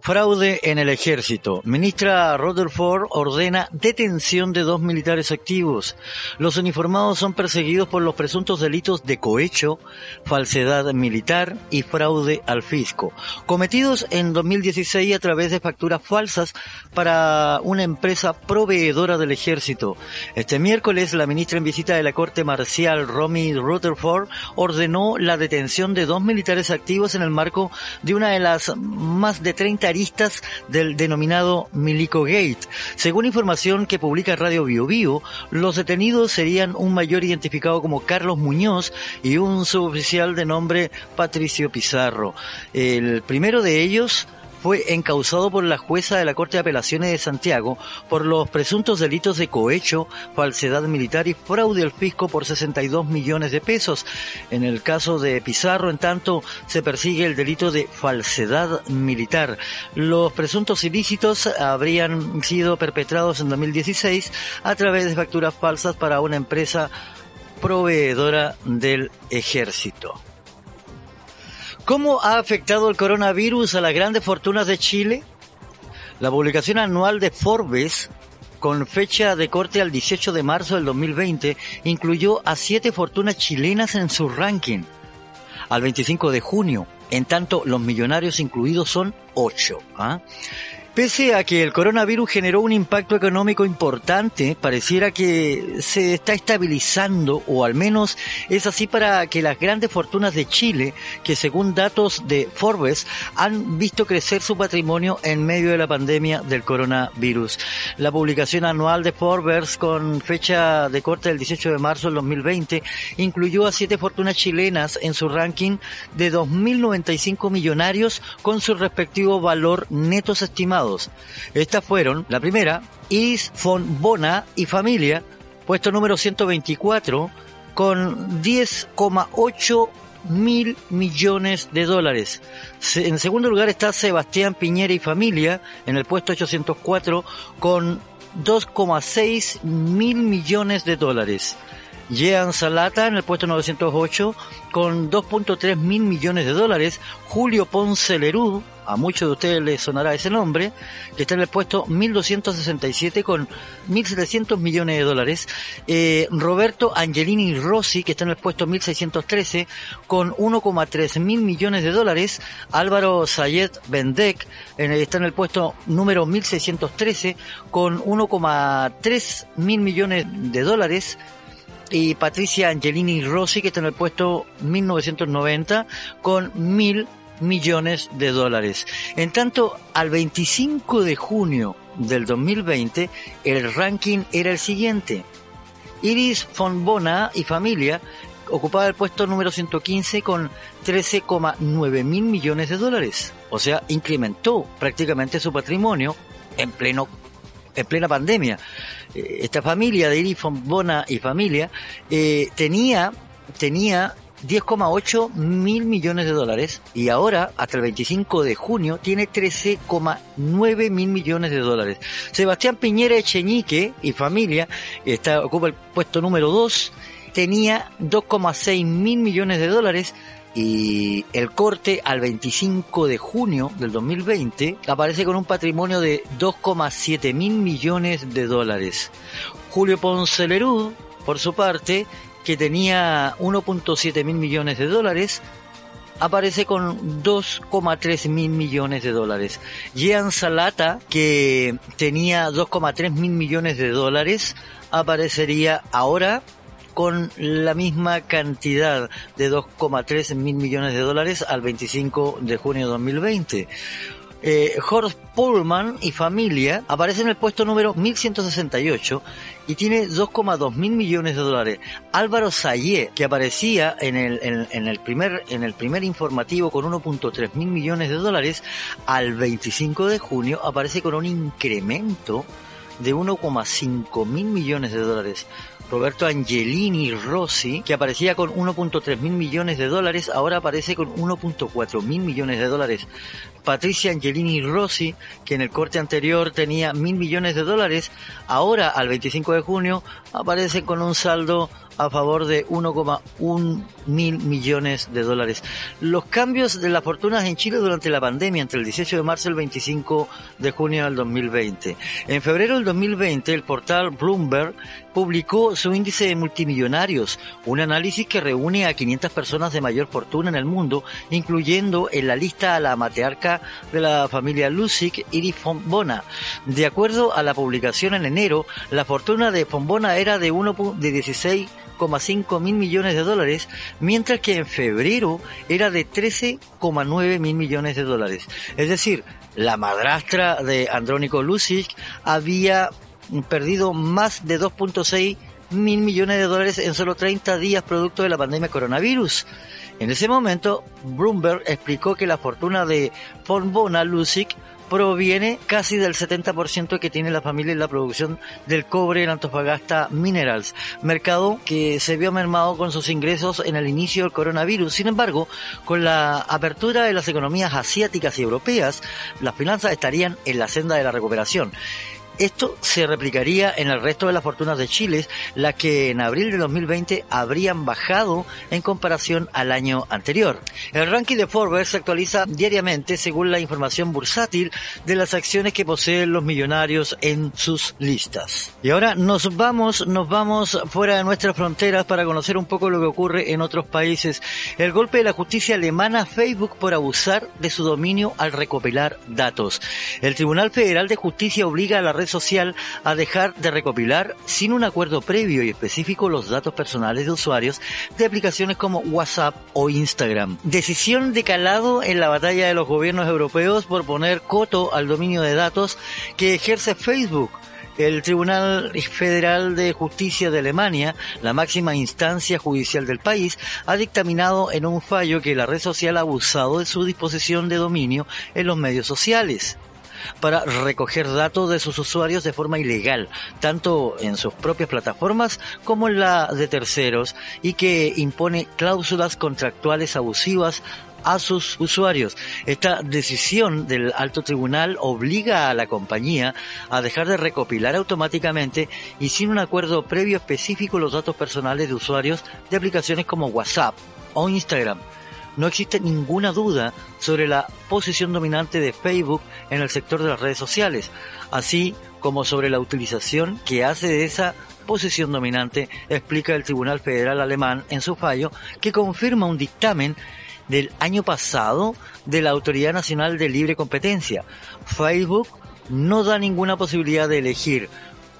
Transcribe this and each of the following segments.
Fraude en el ejército. Ministra Rutherford ordena detención de dos militares activos. Los uniformados son perseguidos por los presuntos delitos de cohecho, falsedad militar y fraude al fisco, cometidos en 2016 a través de facturas falsas para una empresa proveedora del ejército. Este miércoles, la ministra en visita de la Corte Marcial, Romy Rutherford, ordenó la detención de dos militares activos en el marco de una de las más de 30 del denominado Milico Gate. Según información que publica Radio Bio Bio, los detenidos serían un mayor identificado como Carlos Muñoz y un suboficial de nombre Patricio Pizarro. El primero de ellos fue encausado por la jueza de la Corte de Apelaciones de Santiago por los presuntos delitos de cohecho, falsedad militar y fraude al fisco por 62 millones de pesos. En el caso de Pizarro, en tanto, se persigue el delito de falsedad militar. Los presuntos ilícitos habrían sido perpetrados en 2016 a través de facturas falsas para una empresa proveedora del ejército. ¿Cómo ha afectado el coronavirus a las grandes fortunas de Chile? La publicación anual de Forbes, con fecha de corte al 18 de marzo del 2020, incluyó a siete fortunas chilenas en su ranking. Al 25 de junio, en tanto los millonarios incluidos son ocho. ¿ah? Pese a que el coronavirus generó un impacto económico importante, pareciera que se está estabilizando, o al menos es así para que las grandes fortunas de Chile, que según datos de Forbes, han visto crecer su patrimonio en medio de la pandemia del coronavirus. La publicación anual de Forbes, con fecha de corte del 18 de marzo del 2020, incluyó a siete fortunas chilenas en su ranking de 2.095 millonarios con su respectivo valor netos estas fueron, la primera, Is von Bona y familia, puesto número 124, con 10,8 mil millones de dólares. En segundo lugar está Sebastián Piñera y familia, en el puesto 804, con 2,6 mil millones de dólares. Jean Salata en el puesto 908 con 2.3 mil millones de dólares. Julio Ponce Lerú, a muchos de ustedes les sonará ese nombre, que está en el puesto 1267 con 1.700 millones de dólares. Eh, Roberto Angelini Rossi, que está en el puesto 1613 con 1,3 mil millones de dólares. Álvaro Sayed Bendek está en el puesto número 1613 con 1,3 mil millones de dólares y Patricia Angelini Rossi, que está en el puesto 1990 con mil millones de dólares. En tanto, al 25 de junio del 2020, el ranking era el siguiente. Iris von Bona y familia ocupaba el puesto número 115 con 13,9 mil millones de dólares. O sea, incrementó prácticamente su patrimonio en pleno en plena pandemia. Eh, esta familia de Iris Bona y familia eh, tenía, tenía 10,8 mil millones de dólares y ahora, hasta el 25 de junio, tiene 13,9 mil millones de dólares. Sebastián Piñera Echeñique y familia está, ocupa el puesto número 2, tenía 2,6 mil millones de dólares y el corte al 25 de junio del 2020 aparece con un patrimonio de 2,7 mil millones de dólares. Julio Ponce Lerud, por su parte, que tenía 1.7 mil millones de dólares, aparece con 2,3 mil millones de dólares. Jean Salata, que tenía 2,3 mil millones de dólares, aparecería ahora con la misma cantidad de 2,3 mil millones de dólares al 25 de junio de 2020. Eh, Horst Pullman y familia aparece en el puesto número 1168 y tiene 2,2 mil millones de dólares. Álvaro Sayé, que aparecía en el, primer, en el primer informativo con 1.3 mil millones de dólares, al 25 de junio aparece con un incremento de 1,5 mil millones de dólares. Roberto Angelini Rossi, que aparecía con 1.3 mil millones de dólares, ahora aparece con 1.4 mil millones de dólares. Patricia Angelini Rossi, que en el corte anterior tenía mil millones de dólares, ahora al 25 de junio aparece con un saldo a favor de 1,1 mil millones de dólares. Los cambios de las fortunas en Chile durante la pandemia entre el 18 de marzo y el 25 de junio del 2020. En febrero del 2020 el portal Bloomberg publicó su índice de multimillonarios, un análisis que reúne a 500 personas de mayor fortuna en el mundo, incluyendo en la lista a la matriarca de la familia Lusic, Iris Fombona. De acuerdo a la publicación en enero, la fortuna de Fombona era de, 1, de 16 5 mil millones de dólares, mientras que en febrero era de 13,9 mil millones de dólares. Es decir, la madrastra de Andrónico Lucic había perdido más de 2.6 mil millones de dólares en solo 30 días producto de la pandemia coronavirus. En ese momento, Bloomberg explicó que la fortuna de Fonbona Lucic proviene casi del 70% que tiene la familia en la producción del cobre en Antofagasta Minerals, mercado que se vio mermado con sus ingresos en el inicio del coronavirus. Sin embargo, con la apertura de las economías asiáticas y europeas, las finanzas estarían en la senda de la recuperación. Esto se replicaría en el resto de las fortunas de Chile, las que en abril de 2020 habrían bajado en comparación al año anterior. El ranking de Forbes se actualiza diariamente según la información bursátil de las acciones que poseen los millonarios en sus listas. Y ahora nos vamos, nos vamos fuera de nuestras fronteras para conocer un poco lo que ocurre en otros países. El golpe de la justicia alemana Facebook por abusar de su dominio al recopilar datos. El Tribunal Federal de Justicia obliga a la red social a dejar de recopilar sin un acuerdo previo y específico los datos personales de usuarios de aplicaciones como WhatsApp o Instagram. Decisión de calado en la batalla de los gobiernos europeos por poner coto al dominio de datos que ejerce Facebook el Tribunal Federal de Justicia de Alemania, la máxima instancia judicial del país, ha dictaminado en un fallo que la red social ha abusado de su disposición de dominio en los medios sociales para recoger datos de sus usuarios de forma ilegal, tanto en sus propias plataformas como en la de terceros, y que impone cláusulas contractuales abusivas a sus usuarios. Esta decisión del alto tribunal obliga a la compañía a dejar de recopilar automáticamente y sin un acuerdo previo específico los datos personales de usuarios de aplicaciones como WhatsApp o Instagram no existe ninguna duda sobre la posición dominante de Facebook en el sector de las redes sociales, así como sobre la utilización que hace de esa posición dominante, explica el Tribunal Federal Alemán en su fallo, que confirma un dictamen del año pasado de la Autoridad Nacional de Libre Competencia. Facebook no da ninguna posibilidad de elegir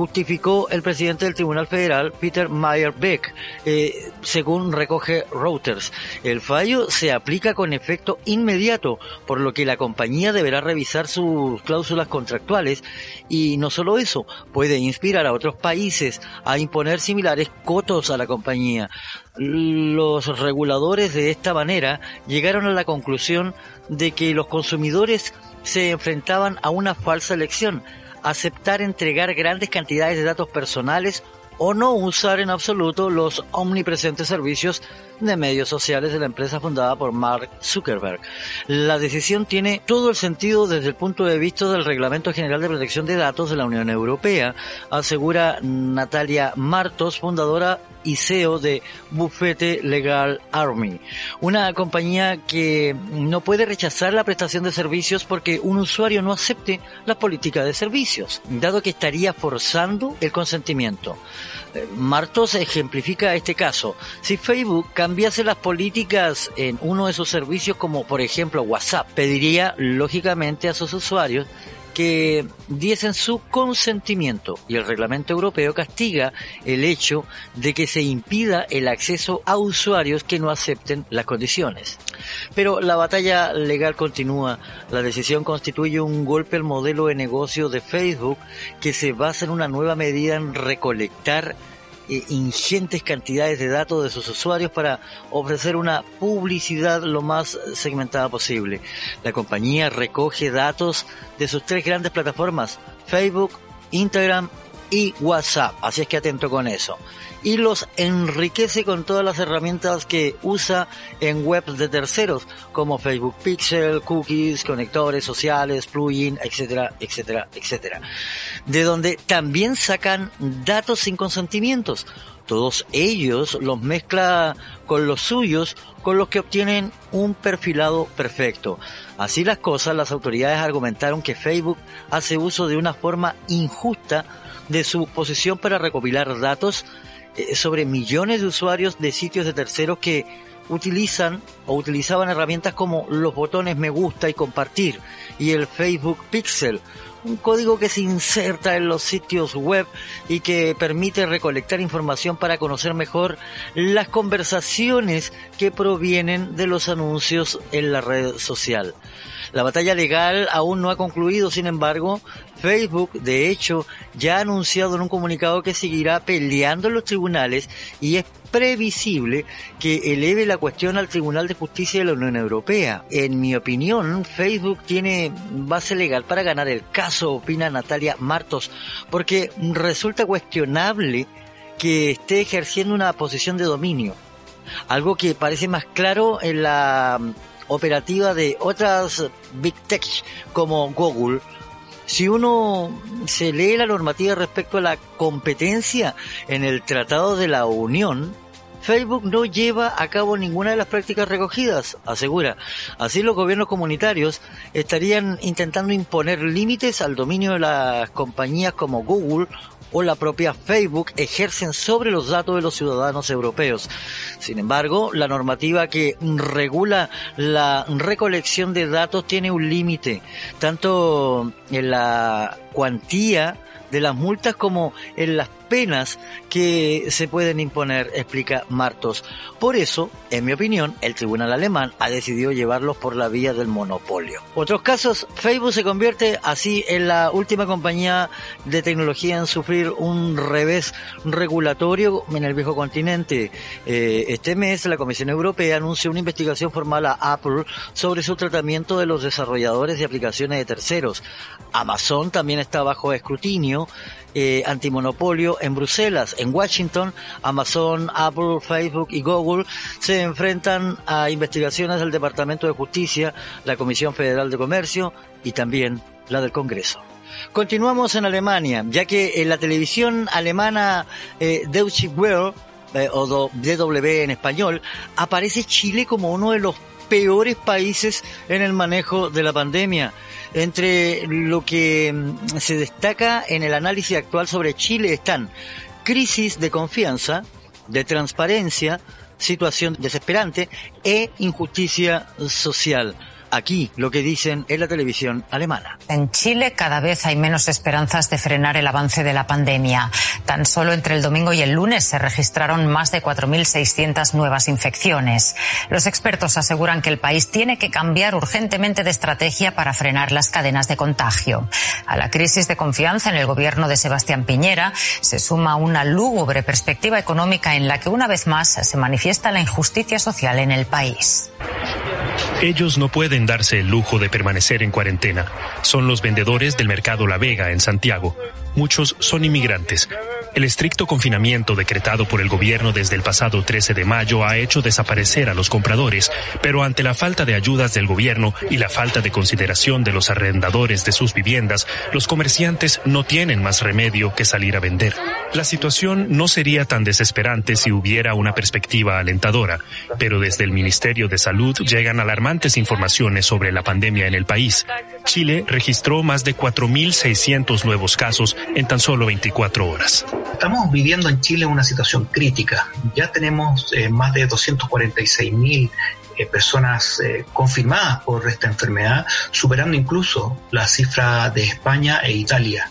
justificó el presidente del Tribunal Federal, Peter Meyer Beck, eh, según recoge Reuters. El fallo se aplica con efecto inmediato, por lo que la compañía deberá revisar sus cláusulas contractuales y no solo eso, puede inspirar a otros países a imponer similares cotos a la compañía. Los reguladores de esta manera llegaron a la conclusión de que los consumidores se enfrentaban a una falsa elección aceptar entregar grandes cantidades de datos personales o no usar en absoluto los omnipresentes servicios de medios sociales de la empresa fundada por Mark Zuckerberg. La decisión tiene todo el sentido desde el punto de vista del Reglamento General de Protección de Datos de la Unión Europea, asegura Natalia Martos, fundadora y CEO de Bufete Legal Army, una compañía que no puede rechazar la prestación de servicios porque un usuario no acepte la política de servicios, dado que estaría forzando el consentimiento. Martos ejemplifica este caso. Si Facebook cambiase las políticas en uno de sus servicios, como por ejemplo WhatsApp, pediría lógicamente a sus usuarios que diesen su consentimiento y el reglamento europeo castiga el hecho de que se impida el acceso a usuarios que no acepten las condiciones. Pero la batalla legal continúa. La decisión constituye un golpe al modelo de negocio de Facebook que se basa en una nueva medida en recolectar eh, ingentes cantidades de datos de sus usuarios para ofrecer una publicidad lo más segmentada posible. La compañía recoge datos de sus tres grandes plataformas, Facebook, Instagram y WhatsApp, así es que atento con eso y los enriquece con todas las herramientas que usa en webs de terceros como Facebook Pixel, cookies, conectores sociales, plugin, etcétera, etcétera, etcétera. De donde también sacan datos sin consentimientos. Todos ellos los mezcla con los suyos, con los que obtienen un perfilado perfecto. Así las cosas, las autoridades argumentaron que Facebook hace uso de una forma injusta de su posición para recopilar datos eh, sobre millones de usuarios de sitios de terceros que utilizan o utilizaban herramientas como los botones me gusta y compartir y el Facebook Pixel, un código que se inserta en los sitios web y que permite recolectar información para conocer mejor las conversaciones que provienen de los anuncios en la red social. La batalla legal aún no ha concluido, sin embargo, Facebook, de hecho, ya ha anunciado en un comunicado que seguirá peleando en los tribunales y es previsible que eleve la cuestión al Tribunal de Justicia de la Unión Europea. En mi opinión, Facebook tiene base legal para ganar el caso, opina Natalia Martos, porque resulta cuestionable que esté ejerciendo una posición de dominio. Algo que parece más claro en la operativa de otras big tech como Google, si uno se lee la normativa respecto a la competencia en el Tratado de la Unión, Facebook no lleva a cabo ninguna de las prácticas recogidas, asegura. Así los gobiernos comunitarios estarían intentando imponer límites al dominio de las compañías como Google o la propia Facebook ejercen sobre los datos de los ciudadanos europeos. Sin embargo, la normativa que regula la recolección de datos tiene un límite, tanto en la cuantía de las multas como en las penas que se pueden imponer, explica Martos. Por eso, en mi opinión, el tribunal alemán ha decidido llevarlos por la vía del monopolio. Otros casos, Facebook se convierte así en la última compañía de tecnología en sufrir un revés regulatorio en el viejo continente. Eh, este mes, la Comisión Europea anunció una investigación formal a Apple sobre su tratamiento de los desarrolladores de aplicaciones de terceros. Amazon también está bajo escrutinio eh, antimonopolio en Bruselas. En Washington, Amazon, Apple, Facebook y Google se enfrentan a investigaciones del Departamento de Justicia, la Comisión Federal de Comercio y también la del Congreso. Continuamos en Alemania, ya que en la televisión alemana eh, Deutsche Welle, eh, o DW en español, aparece Chile como uno de los peores países en el manejo de la pandemia. Entre lo que mm, se destaca en el análisis actual sobre Chile están crisis de confianza, de transparencia, situación desesperante e injusticia social aquí lo que dicen en la televisión alemana. En Chile cada vez hay menos esperanzas de frenar el avance de la pandemia. Tan solo entre el domingo y el lunes se registraron más de 4.600 nuevas infecciones. Los expertos aseguran que el país tiene que cambiar urgentemente de estrategia para frenar las cadenas de contagio. A la crisis de confianza en el gobierno de Sebastián Piñera se suma una lúgubre perspectiva económica en la que una vez más se manifiesta la injusticia social en el país. Ellos no pueden darse el lujo de permanecer en cuarentena. Son los vendedores del mercado La Vega en Santiago. Muchos son inmigrantes. El estricto confinamiento decretado por el gobierno desde el pasado 13 de mayo ha hecho desaparecer a los compradores, pero ante la falta de ayudas del gobierno y la falta de consideración de los arrendadores de sus viviendas, los comerciantes no tienen más remedio que salir a vender. La situación no sería tan desesperante si hubiera una perspectiva alentadora, pero desde el Ministerio de Salud llegan alarmantes informaciones sobre la pandemia en el país. Chile registró más de 4.600 nuevos casos en tan solo 24 horas. Estamos viviendo en Chile una situación crítica. Ya tenemos eh, más de 246 mil eh, personas eh, confirmadas por esta enfermedad, superando incluso la cifra de España e Italia.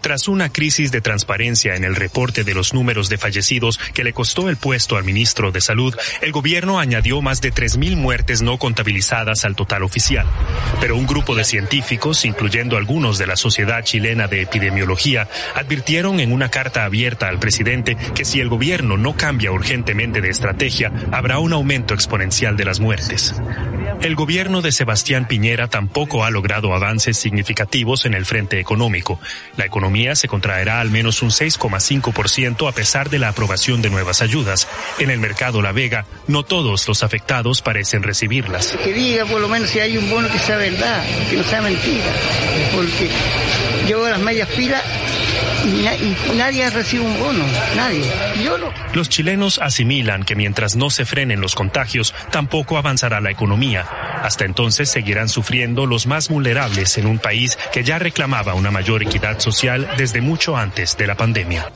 Tras una crisis de transparencia en el reporte de los números de fallecidos que le costó el puesto al ministro de Salud, el gobierno añadió más de 3.000 muertes no contabilizadas al total oficial. Pero un grupo de científicos, incluyendo algunos de la Sociedad Chilena de Epidemiología, advirtieron en una carta abierta al presidente que si el gobierno no cambia urgentemente de estrategia, habrá un aumento exponencial de las muertes. El gobierno de Sebastián Piñera tampoco ha logrado avances significativos en el frente económico. La economía se contraerá al menos un 6,5% a pesar de la aprobación de nuevas ayudas. En el mercado La Vega, no todos los afectados parecen recibirlas. Que diga por lo menos si hay un que sea verdad, que no sea mentira. Porque yo las medias y, nadie recibe un bono, nadie. Yo no. Los chilenos asimilan que mientras no se frenen los contagios, tampoco avanzará la economía. Hasta entonces seguirán sufriendo los más vulnerables en un país que ya reclamaba una mayor equidad social desde mucho antes de la pandemia.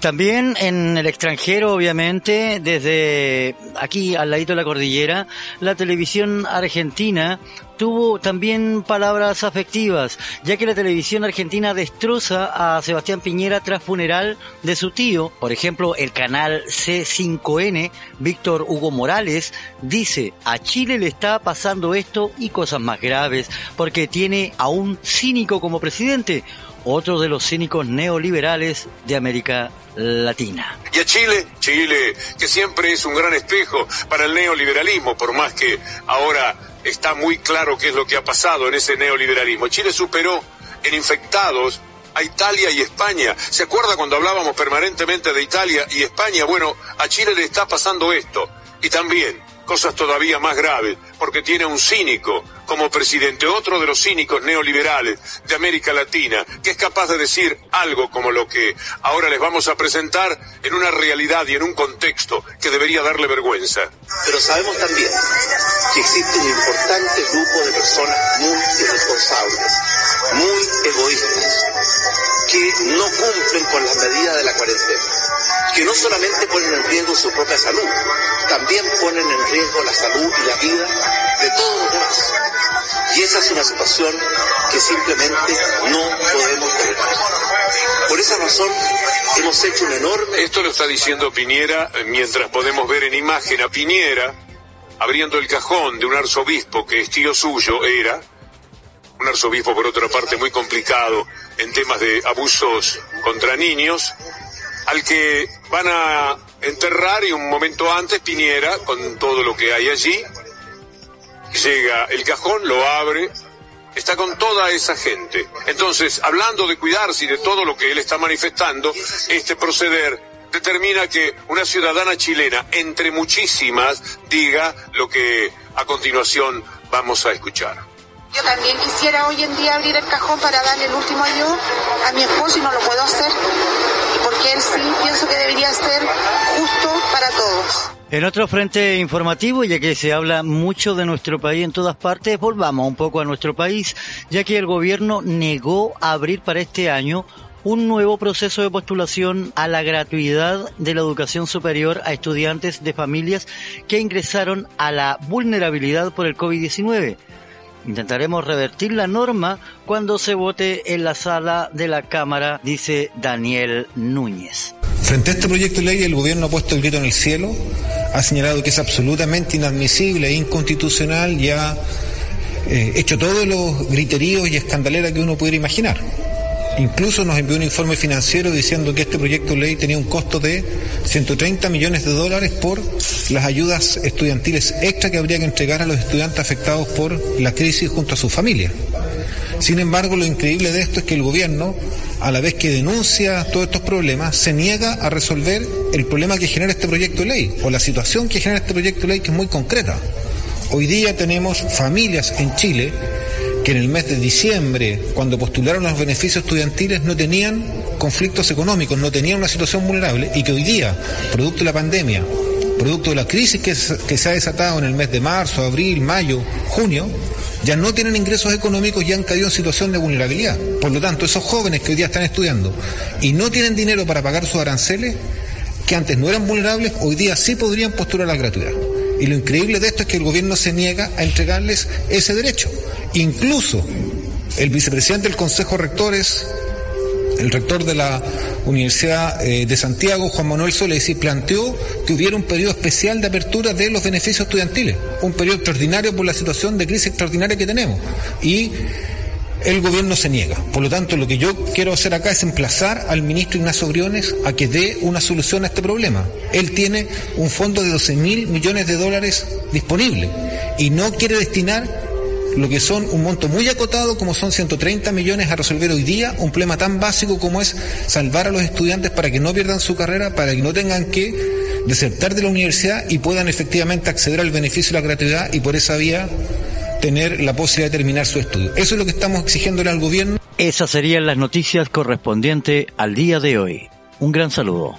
También en el extranjero, obviamente, desde aquí al ladito de la cordillera, la televisión argentina tuvo también palabras afectivas, ya que la televisión argentina destroza a Sebastián Piñera tras funeral de su tío. Por ejemplo, el canal C5N, Víctor Hugo Morales, dice, a Chile le está pasando esto y cosas más graves, porque tiene a un cínico como presidente otro de los cínicos neoliberales de América Latina. Y a Chile, Chile, que siempre es un gran espejo para el neoliberalismo, por más que ahora está muy claro qué es lo que ha pasado en ese neoliberalismo. Chile superó en infectados a Italia y España. ¿Se acuerda cuando hablábamos permanentemente de Italia y España? Bueno, a Chile le está pasando esto. Y también cosas todavía más graves, porque tiene un cínico como presidente, otro de los cínicos neoliberales de América Latina, que es capaz de decir algo como lo que ahora les vamos a presentar en una realidad y en un contexto que debería darle vergüenza. Pero sabemos también que existe un importante grupo de personas muy irresponsables, muy egoístas, que no cumplen con las medidas de la cuarentena, que no solamente ponen en riesgo su propia salud, también ponen en riesgo la salud y la vida de todos los demás. Y esa es una situación que simplemente no podemos tolerar. Por esa razón hemos hecho un enorme... Esto lo está diciendo Piñera mientras podemos ver en imagen a Piñera abriendo el cajón de un arzobispo que es tío suyo, era, un arzobispo por otra parte muy complicado en temas de abusos contra niños, al que van a enterrar y un momento antes Piñera, con todo lo que hay allí, llega el cajón, lo abre, está con toda esa gente. Entonces, hablando de cuidarse y de todo lo que él está manifestando, este proceder determina que una ciudadana chilena, entre muchísimas, diga lo que a continuación vamos a escuchar. Yo también quisiera hoy en día abrir el cajón para darle el último adiós a mi esposo y no lo puedo hacer, porque él sí pienso que debería ser justo para todos. En otro frente informativo, ya que se habla mucho de nuestro país en todas partes, volvamos un poco a nuestro país, ya que el gobierno negó abrir para este año un nuevo proceso de postulación a la gratuidad de la educación superior a estudiantes de familias que ingresaron a la vulnerabilidad por el COVID-19. Intentaremos revertir la norma cuando se vote en la sala de la Cámara, dice Daniel Núñez. Frente a este proyecto de ley, el gobierno ha puesto el grito en el cielo, ha señalado que es absolutamente inadmisible e inconstitucional y ha eh, hecho todos los griteríos y escandaleras que uno pudiera imaginar. Incluso nos envió un informe financiero diciendo que este proyecto de ley tenía un costo de 130 millones de dólares por las ayudas estudiantiles extra que habría que entregar a los estudiantes afectados por la crisis junto a sus familias. Sin embargo, lo increíble de esto es que el gobierno, a la vez que denuncia todos estos problemas, se niega a resolver el problema que genera este proyecto de ley o la situación que genera este proyecto de ley que es muy concreta. Hoy día tenemos familias en Chile que en el mes de diciembre, cuando postularon los beneficios estudiantiles, no tenían conflictos económicos, no tenían una situación vulnerable y que hoy día, producto de la pandemia, producto de la crisis que, se ha desatado en el mes de marzo, abril, mayo, junio, ya no tienen ingresos económicos y han caído en situación de vulnerabilidad. Por lo tanto, esos jóvenes que hoy día están estudiando y no tienen dinero para pagar sus aranceles, que antes no eran vulnerables, hoy día sí podrían postular la gratuidad. Y lo increíble de esto es que el gobierno se niega a entregarles ese derecho. Incluso el vicepresidente del Consejo de Rectores, el rector de la Universidad eh, de Santiago, Juan Manuel Soles, planteó que hubiera un periodo especial de apertura de los beneficios estudiantiles, un periodo extraordinario por la situación de crisis extraordinaria que tenemos. Y el gobierno se niega. Por lo tanto, lo que yo quiero hacer acá es emplazar al ministro Ignacio Briones a que dé una solución a este problema. Él tiene un fondo de 12 mil millones de dólares disponible y no quiere destinar lo que son un monto muy acotado como son 130 millones a resolver hoy día un problema tan básico como es salvar a los estudiantes para que no pierdan su carrera, para que no tengan que desertar de la universidad y puedan efectivamente acceder al beneficio de la gratuidad y por esa vía tener la posibilidad de terminar su estudio. Eso es lo que estamos exigiéndole al gobierno. Esas serían las noticias correspondientes al día de hoy. Un gran saludo.